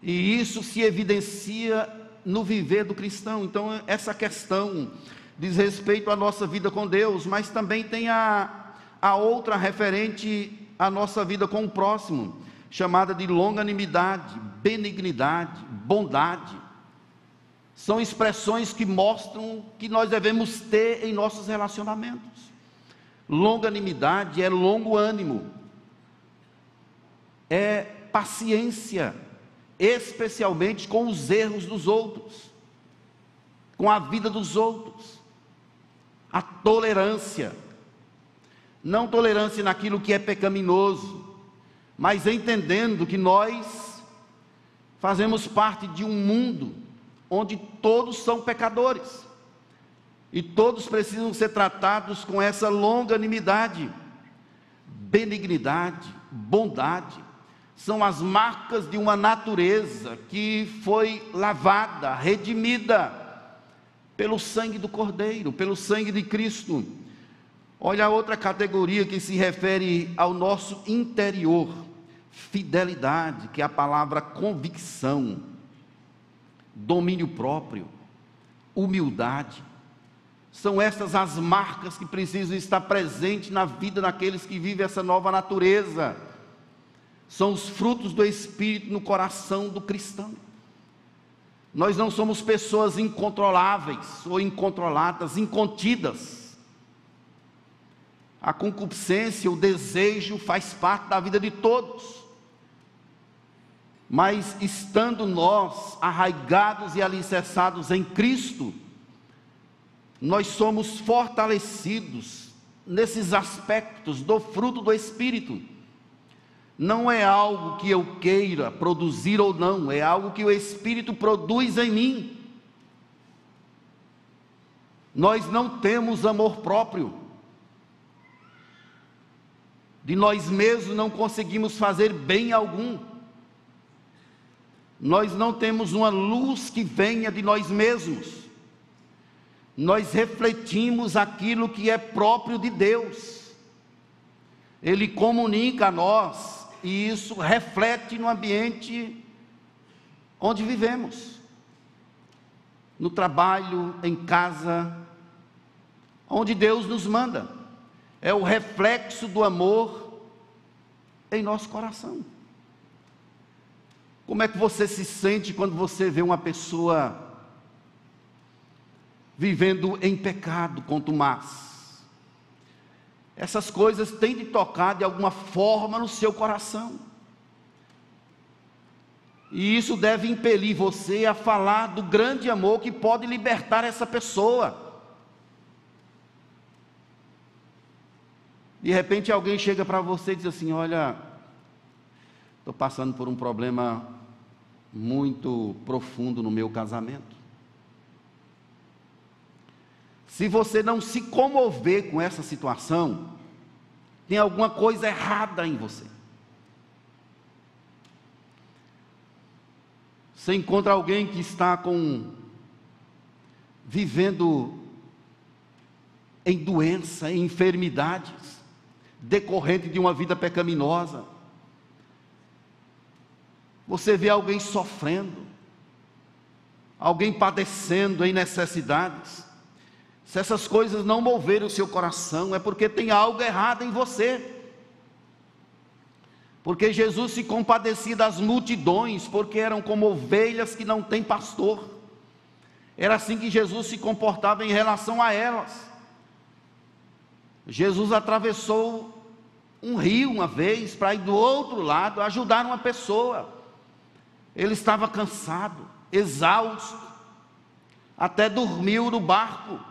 [SPEAKER 1] E isso se evidencia no viver do cristão. Então, essa questão diz respeito à nossa vida com Deus, mas também tem a, a outra referente à nossa vida com o próximo, chamada de longanimidade, benignidade, bondade. São expressões que mostram que nós devemos ter em nossos relacionamentos. Longanimidade é longo ânimo, é paciência especialmente com os erros dos outros, com a vida dos outros. A tolerância, não tolerância naquilo que é pecaminoso, mas entendendo que nós fazemos parte de um mundo onde todos são pecadores e todos precisam ser tratados com essa longanimidade, benignidade, bondade são as marcas de uma natureza que foi lavada, redimida pelo sangue do Cordeiro, pelo sangue de Cristo. Olha a outra categoria que se refere ao nosso interior: fidelidade, que é a palavra convicção, domínio próprio, humildade. São estas as marcas que precisam estar presentes na vida daqueles que vivem essa nova natureza. São os frutos do Espírito no coração do cristão. Nós não somos pessoas incontroláveis ou incontroladas, incontidas. A concupiscência, o desejo faz parte da vida de todos. Mas estando nós arraigados e alicerçados em Cristo, nós somos fortalecidos nesses aspectos do fruto do Espírito. Não é algo que eu queira produzir ou não, é algo que o Espírito produz em mim. Nós não temos amor próprio. De nós mesmos não conseguimos fazer bem algum. Nós não temos uma luz que venha de nós mesmos nós refletimos aquilo que é próprio de Deus. Ele comunica a nós e isso reflete no ambiente onde vivemos. No trabalho, em casa, onde Deus nos manda. É o reflexo do amor em nosso coração. Como é que você se sente quando você vê uma pessoa vivendo em pecado contumaz. Essas coisas têm de tocar de alguma forma no seu coração. E isso deve impelir você a falar do grande amor que pode libertar essa pessoa. De repente alguém chega para você e diz assim: Olha, estou passando por um problema muito profundo no meu casamento. Se você não se comover com essa situação, tem alguma coisa errada em você. Você encontra alguém que está com vivendo em doença, em enfermidades, decorrente de uma vida pecaminosa. Você vê alguém sofrendo, alguém padecendo em necessidades. Se essas coisas não moverem o seu coração, é porque tem algo errado em você. Porque Jesus se compadecia das multidões, porque eram como ovelhas que não têm pastor. Era assim que Jesus se comportava em relação a elas. Jesus atravessou um rio uma vez para ir do outro lado ajudar uma pessoa. Ele estava cansado, exausto, até dormiu no barco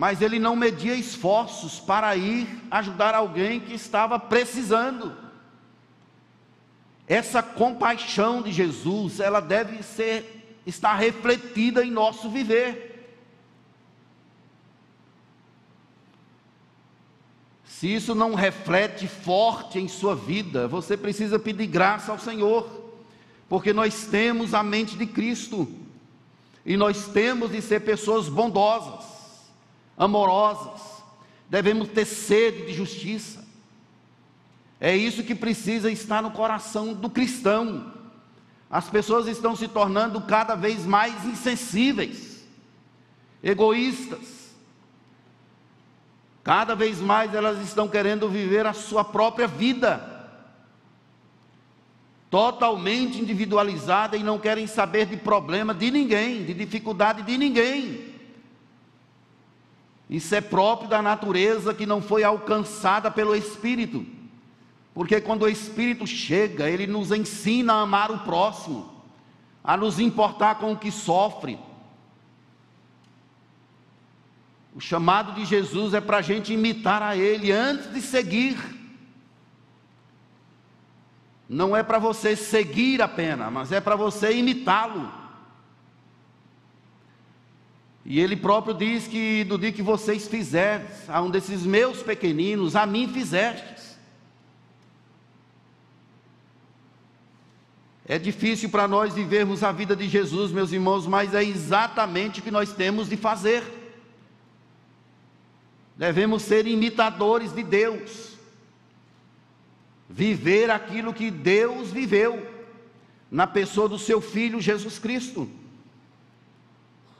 [SPEAKER 1] mas ele não media esforços para ir ajudar alguém que estava precisando. Essa compaixão de Jesus, ela deve ser estar refletida em nosso viver. Se isso não reflete forte em sua vida, você precisa pedir graça ao Senhor, porque nós temos a mente de Cristo e nós temos de ser pessoas bondosas amorosas, devemos ter sede de justiça. É isso que precisa estar no coração do cristão. As pessoas estão se tornando cada vez mais insensíveis, egoístas. Cada vez mais elas estão querendo viver a sua própria vida, totalmente individualizada e não querem saber de problema de ninguém, de dificuldade de ninguém. Isso é próprio da natureza que não foi alcançada pelo Espírito. Porque quando o Espírito chega, ele nos ensina a amar o próximo, a nos importar com o que sofre. O chamado de Jesus é para a gente imitar a Ele antes de seguir. Não é para você seguir apenas, mas é para você imitá-lo. E ele próprio diz que do dia que vocês fizerdes a um desses meus pequeninos, a mim fizestes. É difícil para nós vivermos a vida de Jesus, meus irmãos, mas é exatamente o que nós temos de fazer. Devemos ser imitadores de Deus, viver aquilo que Deus viveu, na pessoa do seu Filho Jesus Cristo.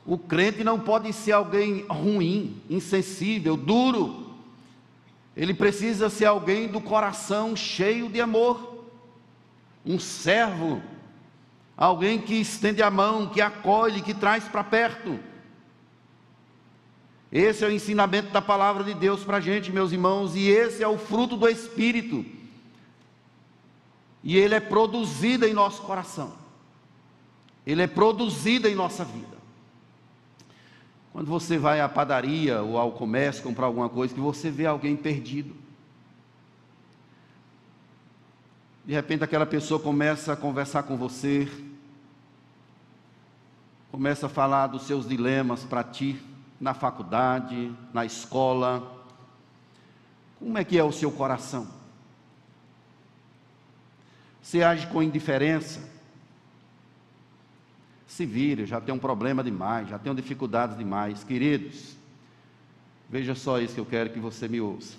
[SPEAKER 1] O crente não pode ser alguém ruim, insensível, duro. Ele precisa ser alguém do coração cheio de amor, um servo, alguém que estende a mão, que acolhe, que traz para perto. Esse é o ensinamento da palavra de Deus para a gente, meus irmãos, e esse é o fruto do Espírito. E ele é produzido em nosso coração, ele é produzido em nossa vida. Quando você vai à padaria ou ao comércio comprar alguma coisa, que você vê alguém perdido. De repente aquela pessoa começa a conversar com você, começa a falar dos seus dilemas para ti, na faculdade, na escola. Como é que é o seu coração? Você age com indiferença? Se vire, já tem um problema demais, já tenho dificuldades demais. Queridos, veja só isso que eu quero que você me ouça.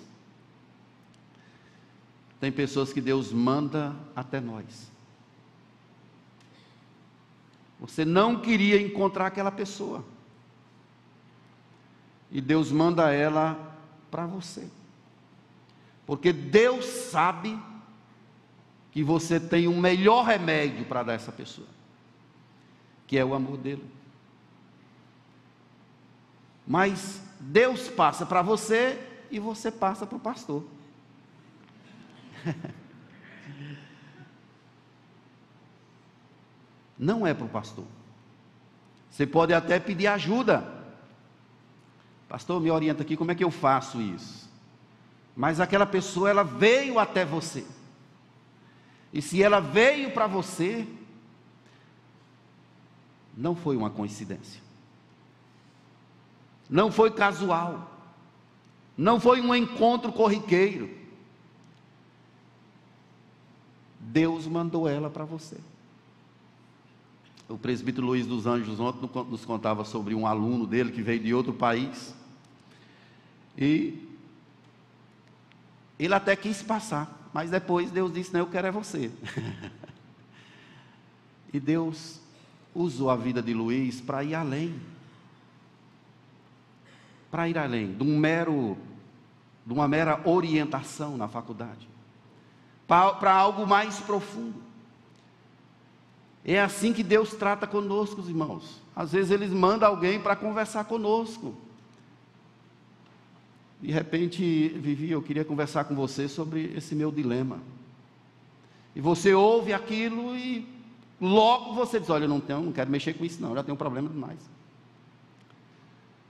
[SPEAKER 1] Tem pessoas que Deus manda até nós. Você não queria encontrar aquela pessoa. E Deus manda ela para você. Porque Deus sabe que você tem um melhor remédio para dar a essa pessoa que é o amor dele. Mas Deus passa para você e você passa para o pastor. Não é para o pastor. Você pode até pedir ajuda. Pastor, me orienta aqui como é que eu faço isso. Mas aquela pessoa, ela veio até você. E se ela veio para você, não foi uma coincidência. Não foi casual. Não foi um encontro corriqueiro. Deus mandou ela para você. O presbítero Luiz dos Anjos ontem nos contava sobre um aluno dele que veio de outro país. E ele até quis passar, mas depois Deus disse: Não, eu quero é você. e Deus usou a vida de Luiz para ir além. Para ir além de um mero de uma mera orientação na faculdade. Para algo mais profundo. É assim que Deus trata conosco, irmãos. Às vezes Ele manda alguém para conversar conosco. De repente, Vivi, eu queria conversar com você sobre esse meu dilema. E você ouve aquilo e Logo você diz: Olha, eu não, tenho, não quero mexer com isso, não, já tenho um problema demais.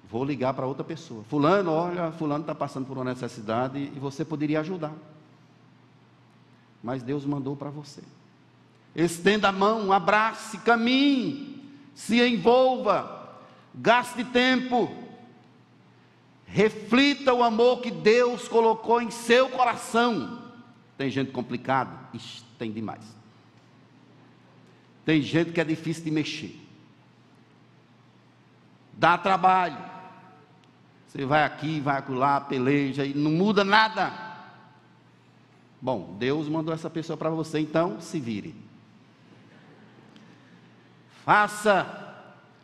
[SPEAKER 1] Vou ligar para outra pessoa. Fulano, olha, Fulano está passando por uma necessidade e você poderia ajudar. Mas Deus mandou para você. Estenda a mão, abrace, caminhe, se envolva, gaste tempo, reflita o amor que Deus colocou em seu coração. Tem gente complicada? Ixi, tem demais. Tem gente que é difícil de mexer. Dá trabalho. Você vai aqui, vai lá, peleja e não muda nada. Bom, Deus mandou essa pessoa para você, então se vire. Faça,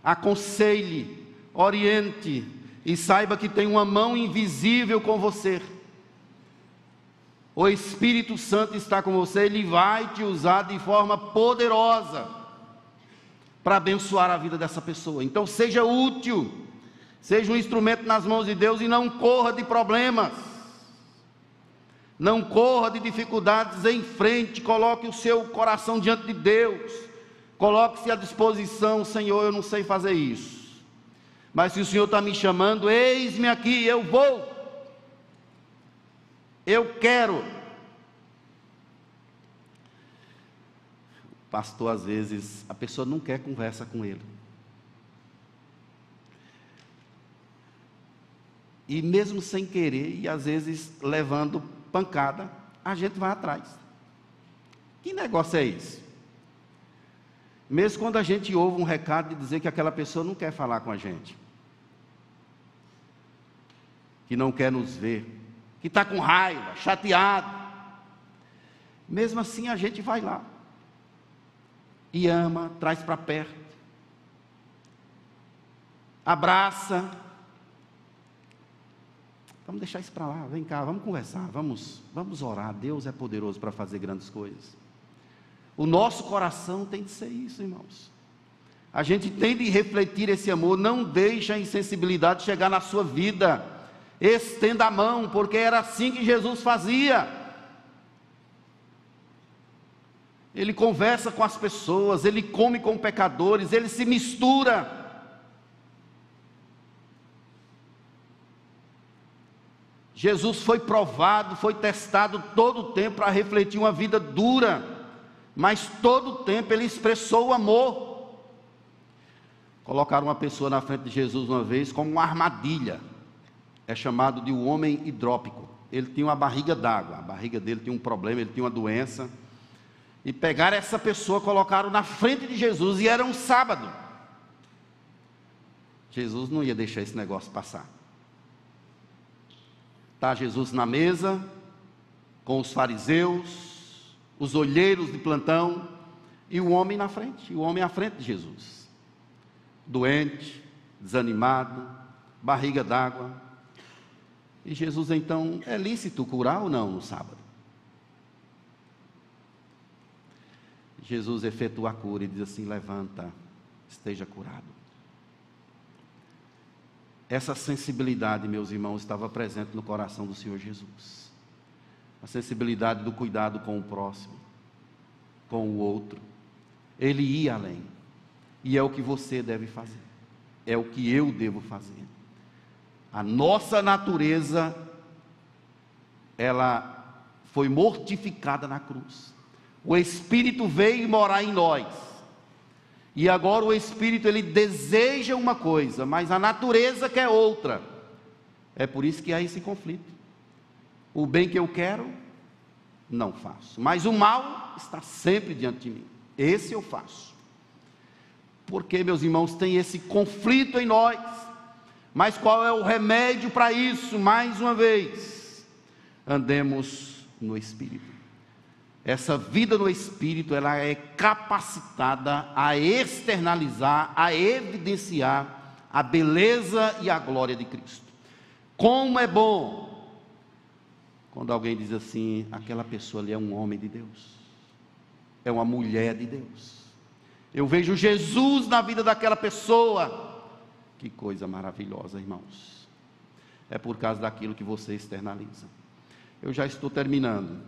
[SPEAKER 1] aconselhe, oriente e saiba que tem uma mão invisível com você. O Espírito Santo está com você, ele vai te usar de forma poderosa para abençoar a vida dessa pessoa. Então seja útil, seja um instrumento nas mãos de Deus e não corra de problemas. Não corra de dificuldades em frente, coloque o seu coração diante de Deus. Coloque-se à disposição, Senhor, eu não sei fazer isso. Mas se o Senhor está me chamando, eis-me aqui, eu vou. Eu quero. Pastor, às vezes, a pessoa não quer conversa com ele. E mesmo sem querer, e às vezes levando pancada, a gente vai atrás. Que negócio é esse? Mesmo quando a gente ouve um recado de dizer que aquela pessoa não quer falar com a gente, que não quer nos ver, que está com raiva, chateado. Mesmo assim a gente vai lá e ama, traz para perto. abraça. Vamos deixar isso para lá, vem cá, vamos conversar, vamos, vamos orar. Deus é poderoso para fazer grandes coisas. O nosso coração tem de ser isso, irmãos. A gente tem de refletir esse amor, não deixe a insensibilidade chegar na sua vida. Estenda a mão, porque era assim que Jesus fazia. Ele conversa com as pessoas, ele come com pecadores, ele se mistura. Jesus foi provado, foi testado todo o tempo para refletir uma vida dura, mas todo o tempo ele expressou o amor. Colocaram uma pessoa na frente de Jesus uma vez como uma armadilha, é chamado de o homem hidrópico. Ele tinha uma barriga d'água, a barriga dele tinha um problema, ele tinha uma doença e pegaram essa pessoa, colocaram na frente de Jesus, e era um sábado. Jesus não ia deixar esse negócio passar. Está Jesus na mesa, com os fariseus, os olheiros de plantão, e o homem na frente, o homem à frente de Jesus. Doente, desanimado, barriga d'água. E Jesus então, é lícito curar ou não no sábado? Jesus efetua a cura e diz assim: levanta, esteja curado. Essa sensibilidade, meus irmãos, estava presente no coração do Senhor Jesus. A sensibilidade do cuidado com o próximo, com o outro. Ele ia além. E é o que você deve fazer. É o que eu devo fazer. A nossa natureza, ela foi mortificada na cruz. O Espírito veio morar em nós. E agora o Espírito ele deseja uma coisa, mas a natureza quer outra. É por isso que há esse conflito. O bem que eu quero, não faço. Mas o mal está sempre diante de mim. Esse eu faço. Porque, meus irmãos, tem esse conflito em nós. Mas qual é o remédio para isso? Mais uma vez, andemos no Espírito essa vida no espírito, ela é capacitada a externalizar, a evidenciar a beleza e a glória de Cristo. Como é bom quando alguém diz assim: aquela pessoa ali é um homem de Deus, é uma mulher de Deus. Eu vejo Jesus na vida daquela pessoa. Que coisa maravilhosa, irmãos. É por causa daquilo que você externaliza. Eu já estou terminando.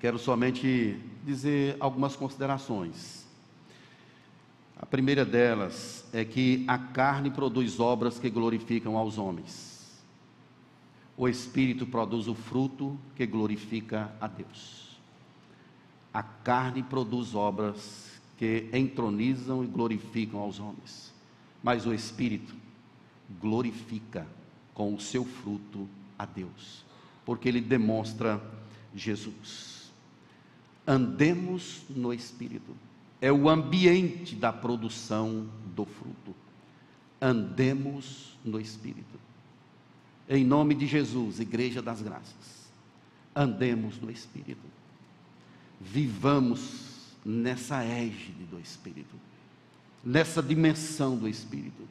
[SPEAKER 1] Quero somente dizer algumas considerações. A primeira delas é que a carne produz obras que glorificam aos homens. O Espírito produz o fruto que glorifica a Deus. A carne produz obras que entronizam e glorificam aos homens. Mas o Espírito glorifica com o seu fruto a Deus, porque ele demonstra Jesus. Andemos no Espírito. É o ambiente da produção do fruto. Andemos no Espírito. Em nome de Jesus, Igreja das Graças. Andemos no Espírito. Vivamos nessa égide do Espírito. Nessa dimensão do Espírito.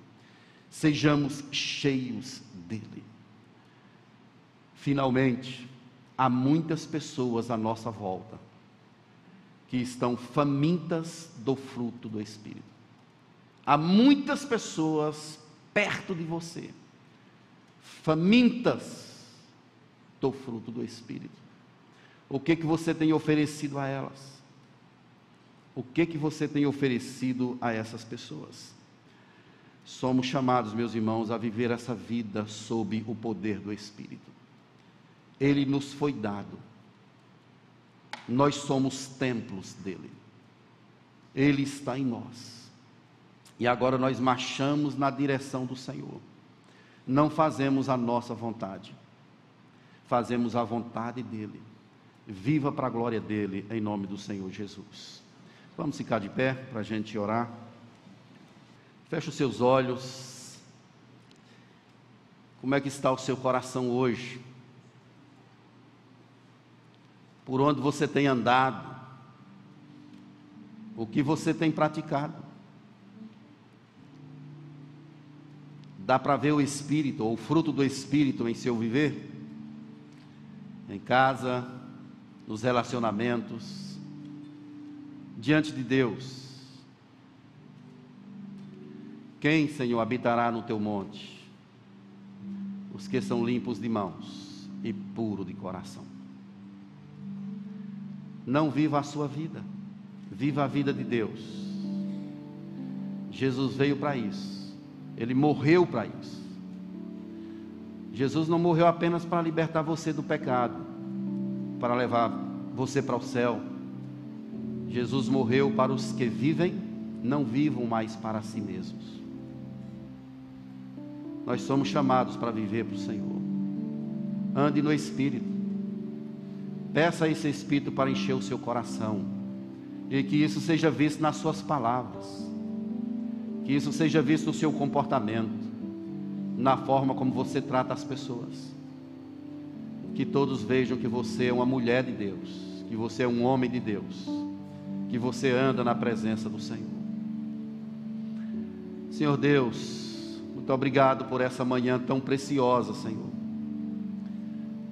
[SPEAKER 1] Sejamos cheios dele. Finalmente, há muitas pessoas à nossa volta que estão famintas do fruto do Espírito. Há muitas pessoas perto de você, famintas do fruto do Espírito. O que que você tem oferecido a elas? O que que você tem oferecido a essas pessoas? Somos chamados, meus irmãos, a viver essa vida sob o poder do Espírito. Ele nos foi dado nós somos templos dele. Ele está em nós. E agora nós marchamos na direção do Senhor. Não fazemos a nossa vontade, fazemos a vontade dele. Viva para a glória dele, em nome do Senhor Jesus. Vamos ficar de pé para a gente orar. Feche os seus olhos. Como é que está o seu coração hoje? por onde você tem andado, o que você tem praticado. Dá para ver o Espírito, ou o fruto do Espírito em seu viver? Em casa, nos relacionamentos, diante de Deus. Quem, Senhor, habitará no teu monte? Os que são limpos de mãos e puros de coração. Não viva a sua vida, viva a vida de Deus. Jesus veio para isso, ele morreu para isso. Jesus não morreu apenas para libertar você do pecado, para levar você para o céu. Jesus morreu para os que vivem, não vivam mais para si mesmos. Nós somos chamados para viver para o Senhor. Ande no Espírito. Peça a esse Espírito para encher o seu coração. E que isso seja visto nas suas palavras. Que isso seja visto no seu comportamento. Na forma como você trata as pessoas. Que todos vejam que você é uma mulher de Deus. Que você é um homem de Deus. Que você anda na presença do Senhor. Senhor Deus, muito obrigado por essa manhã tão preciosa, Senhor.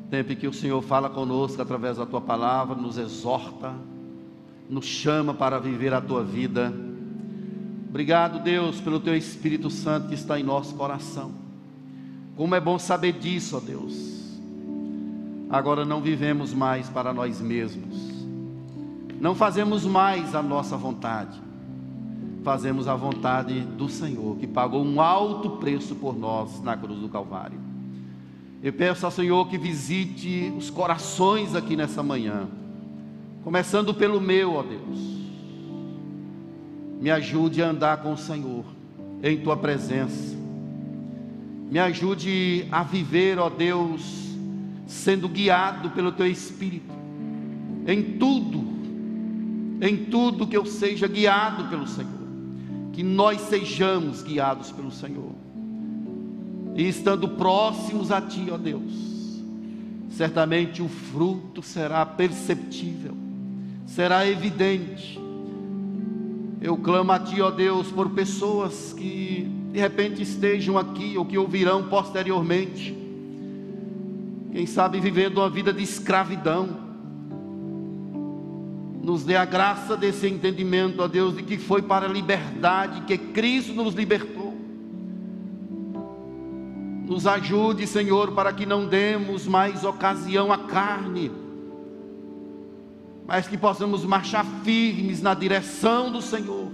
[SPEAKER 1] Tempo em que o Senhor fala conosco através da tua palavra, nos exorta, nos chama para viver a tua vida. Obrigado, Deus, pelo teu Espírito Santo que está em nosso coração. Como é bom saber disso, ó Deus. Agora não vivemos mais para nós mesmos. Não fazemos mais a nossa vontade fazemos a vontade do Senhor, que pagou um alto preço por nós na cruz do Calvário. Eu peço ao Senhor que visite os corações aqui nessa manhã, começando pelo meu, ó Deus. Me ajude a andar com o Senhor em tua presença. Me ajude a viver, ó Deus, sendo guiado pelo teu Espírito, em tudo, em tudo que eu seja guiado pelo Senhor que nós sejamos guiados pelo Senhor. E estando próximos a Ti, ó Deus, certamente o fruto será perceptível, será evidente. Eu clamo a Ti, ó Deus, por pessoas que de repente estejam aqui ou que ouvirão posteriormente, quem sabe vivendo uma vida de escravidão, nos dê a graça desse entendimento, ó Deus, de que foi para a liberdade que Cristo nos libertou. Nos ajude, Senhor, para que não demos mais ocasião à carne, mas que possamos marchar firmes na direção do Senhor,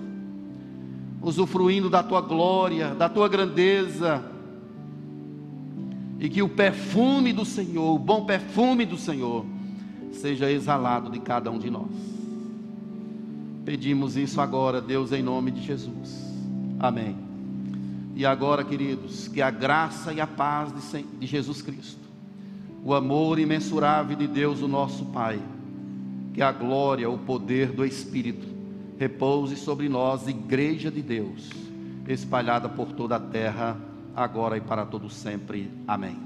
[SPEAKER 1] usufruindo da tua glória, da tua grandeza, e que o perfume do Senhor, o bom perfume do Senhor, seja exalado de cada um de nós. Pedimos isso agora, Deus, em nome de Jesus. Amém. E agora, queridos, que a graça e a paz de Jesus Cristo, o amor imensurável de Deus, o nosso Pai, que a glória, o poder do Espírito repouse sobre nós, Igreja de Deus, espalhada por toda a terra, agora e para todo sempre. Amém.